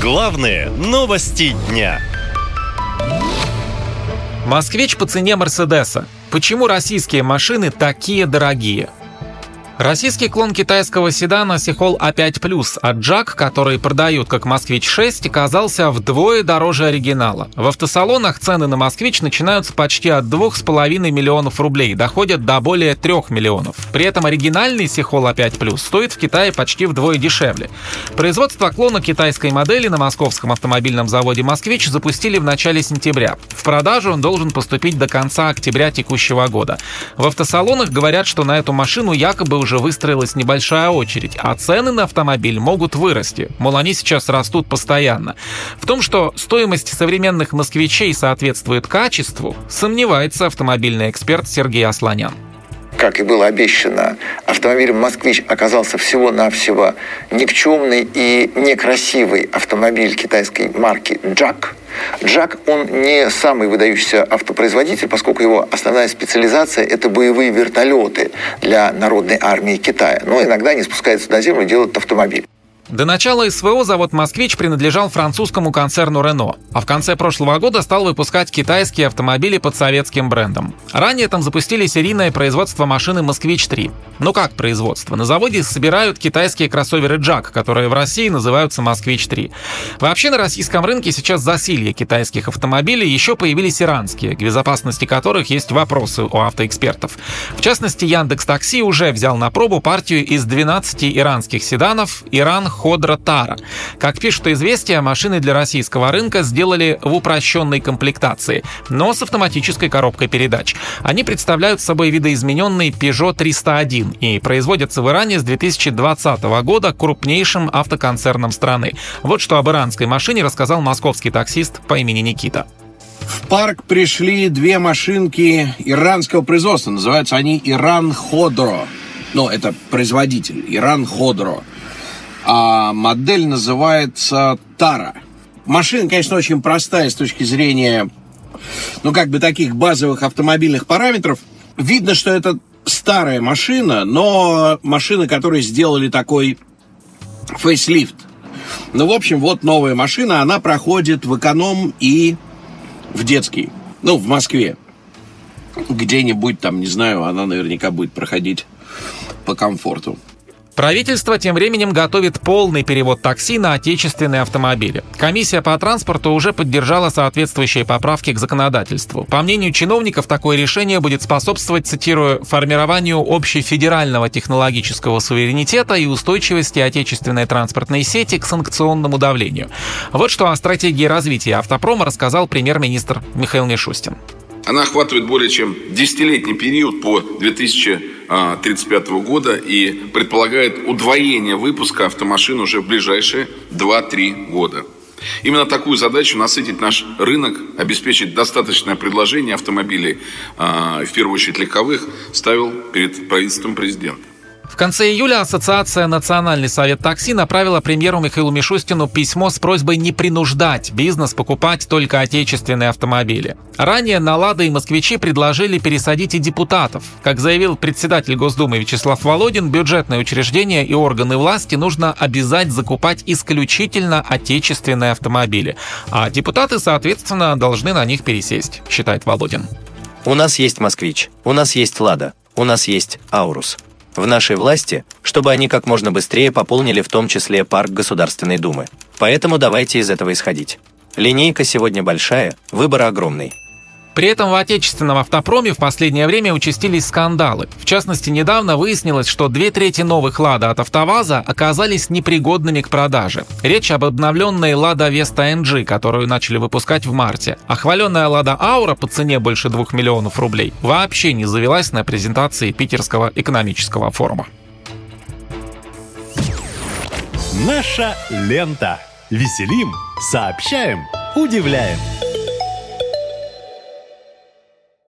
Главные новости дня. Москвич по цене Мерседеса. Почему российские машины такие дорогие? Российский клон китайского седана Сихол А5+, а Джак, который продают как Москвич-6, оказался вдвое дороже оригинала. В автосалонах цены на Москвич начинаются почти от 2,5 миллионов рублей, доходят до более 3 миллионов. При этом оригинальный Сихол А5+, стоит в Китае почти вдвое дешевле. Производство клона китайской модели на московском автомобильном заводе «Москвич» запустили в начале сентября. В продажу он должен поступить до конца октября текущего года. В автосалонах говорят, что на эту машину якобы уже уже выстроилась небольшая очередь, а цены на автомобиль могут вырасти. Мол, они сейчас растут постоянно. В том, что стоимость современных москвичей соответствует качеству, сомневается автомобильный эксперт Сергей Асланян как и было обещано, автомобиль «Москвич» оказался всего-навсего никчемный и некрасивый автомобиль китайской марки «Джак», Джак, он не самый выдающийся автопроизводитель, поскольку его основная специализация – это боевые вертолеты для народной армии Китая. Но иногда они спускаются на землю и делают автомобиль. До начала СВО завод «Москвич» принадлежал французскому концерну «Рено», а в конце прошлого года стал выпускать китайские автомобили под советским брендом. Ранее там запустили серийное производство машины «Москвич-3». Ну как производство? На заводе собирают китайские кроссоверы «Джак», которые в России называются «Москвич-3». Вообще на российском рынке сейчас засилье китайских автомобилей, еще появились иранские, к безопасности которых есть вопросы у автоэкспертов. В частности, Яндекс Такси уже взял на пробу партию из 12 иранских седанов «Иран Ходра Тара. Как пишут известия, машины для российского рынка сделали в упрощенной комплектации, но с автоматической коробкой передач. Они представляют собой видоизмененный Peugeot 301 и производятся в Иране с 2020 года крупнейшим автоконцерном страны. Вот что об иранской машине рассказал московский таксист по имени Никита. В парк пришли две машинки иранского производства. Называются они Иран Ходро. Ну, это производитель. Иран Ходро а модель называется Тара. Машина, конечно, очень простая с точки зрения, ну, как бы таких базовых автомобильных параметров. Видно, что это старая машина, но машина, которую сделали такой фейслифт. Ну, в общем, вот новая машина, она проходит в эконом и в детский. Ну, в Москве. Где-нибудь там, не знаю, она наверняка будет проходить по комфорту. Правительство тем временем готовит полный перевод такси на отечественные автомобили. Комиссия по транспорту уже поддержала соответствующие поправки к законодательству. По мнению чиновников, такое решение будет способствовать, цитирую, формированию общефедерального технологического суверенитета и устойчивости отечественной транспортной сети к санкционному давлению. Вот что о стратегии развития автопрома рассказал премьер-министр Михаил Мишустин. Она охватывает более чем десятилетний период по 2035 года и предполагает удвоение выпуска автомашин уже в ближайшие 2-3 года. Именно такую задачу насытить наш рынок, обеспечить достаточное предложение автомобилей, а, в первую очередь легковых, ставил перед правительством президента. В конце июля Ассоциация «Национальный совет такси» направила премьеру Михаилу Мишустину письмо с просьбой не принуждать бизнес покупать только отечественные автомобили. Ранее на «Лада» и «Москвичи» предложили пересадить и депутатов. Как заявил председатель Госдумы Вячеслав Володин, бюджетные учреждения и органы власти нужно обязать закупать исключительно отечественные автомобили. А депутаты, соответственно, должны на них пересесть, считает Володин. У нас есть «Москвич», у нас есть «Лада», у нас есть «Аурус» в нашей власти, чтобы они как можно быстрее пополнили в том числе парк Государственной Думы. Поэтому давайте из этого исходить. Линейка сегодня большая, выбор огромный. При этом в отечественном автопроме в последнее время участились скандалы. В частности, недавно выяснилось, что две трети новых «Лада» от «АвтоВАЗа» оказались непригодными к продаже. Речь об обновленной «Лада Веста NG», которую начали выпускать в марте. А хваленная «Лада Аура» по цене больше 2 миллионов рублей вообще не завелась на презентации Питерского экономического форума. Наша лента. Веселим, сообщаем, удивляем.